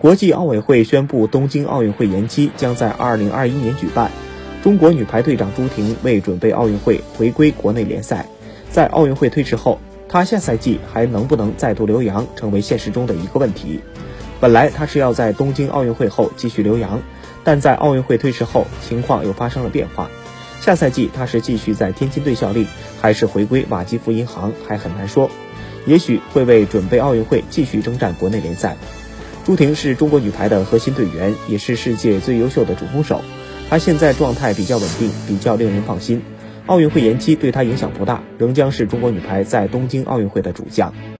国际奥委会宣布东京奥运会延期，将在2021年举办。中国女排队长朱婷为准备奥运会回归国内联赛，在奥运会推迟后，她下赛季还能不能再度留洋，成为现实中的一个问题。本来她是要在东京奥运会后继续留洋，但在奥运会推迟后，情况又发生了变化。下赛季她是继续在天津队效力，还是回归瓦基弗银行，还很难说。也许会为准备奥运会继续征战国内联赛。朱婷是中国女排的核心队员，也是世界最优秀的主攻手。她现在状态比较稳定，比较令人放心。奥运会延期对她影响不大，仍将是中国女排在东京奥运会的主将。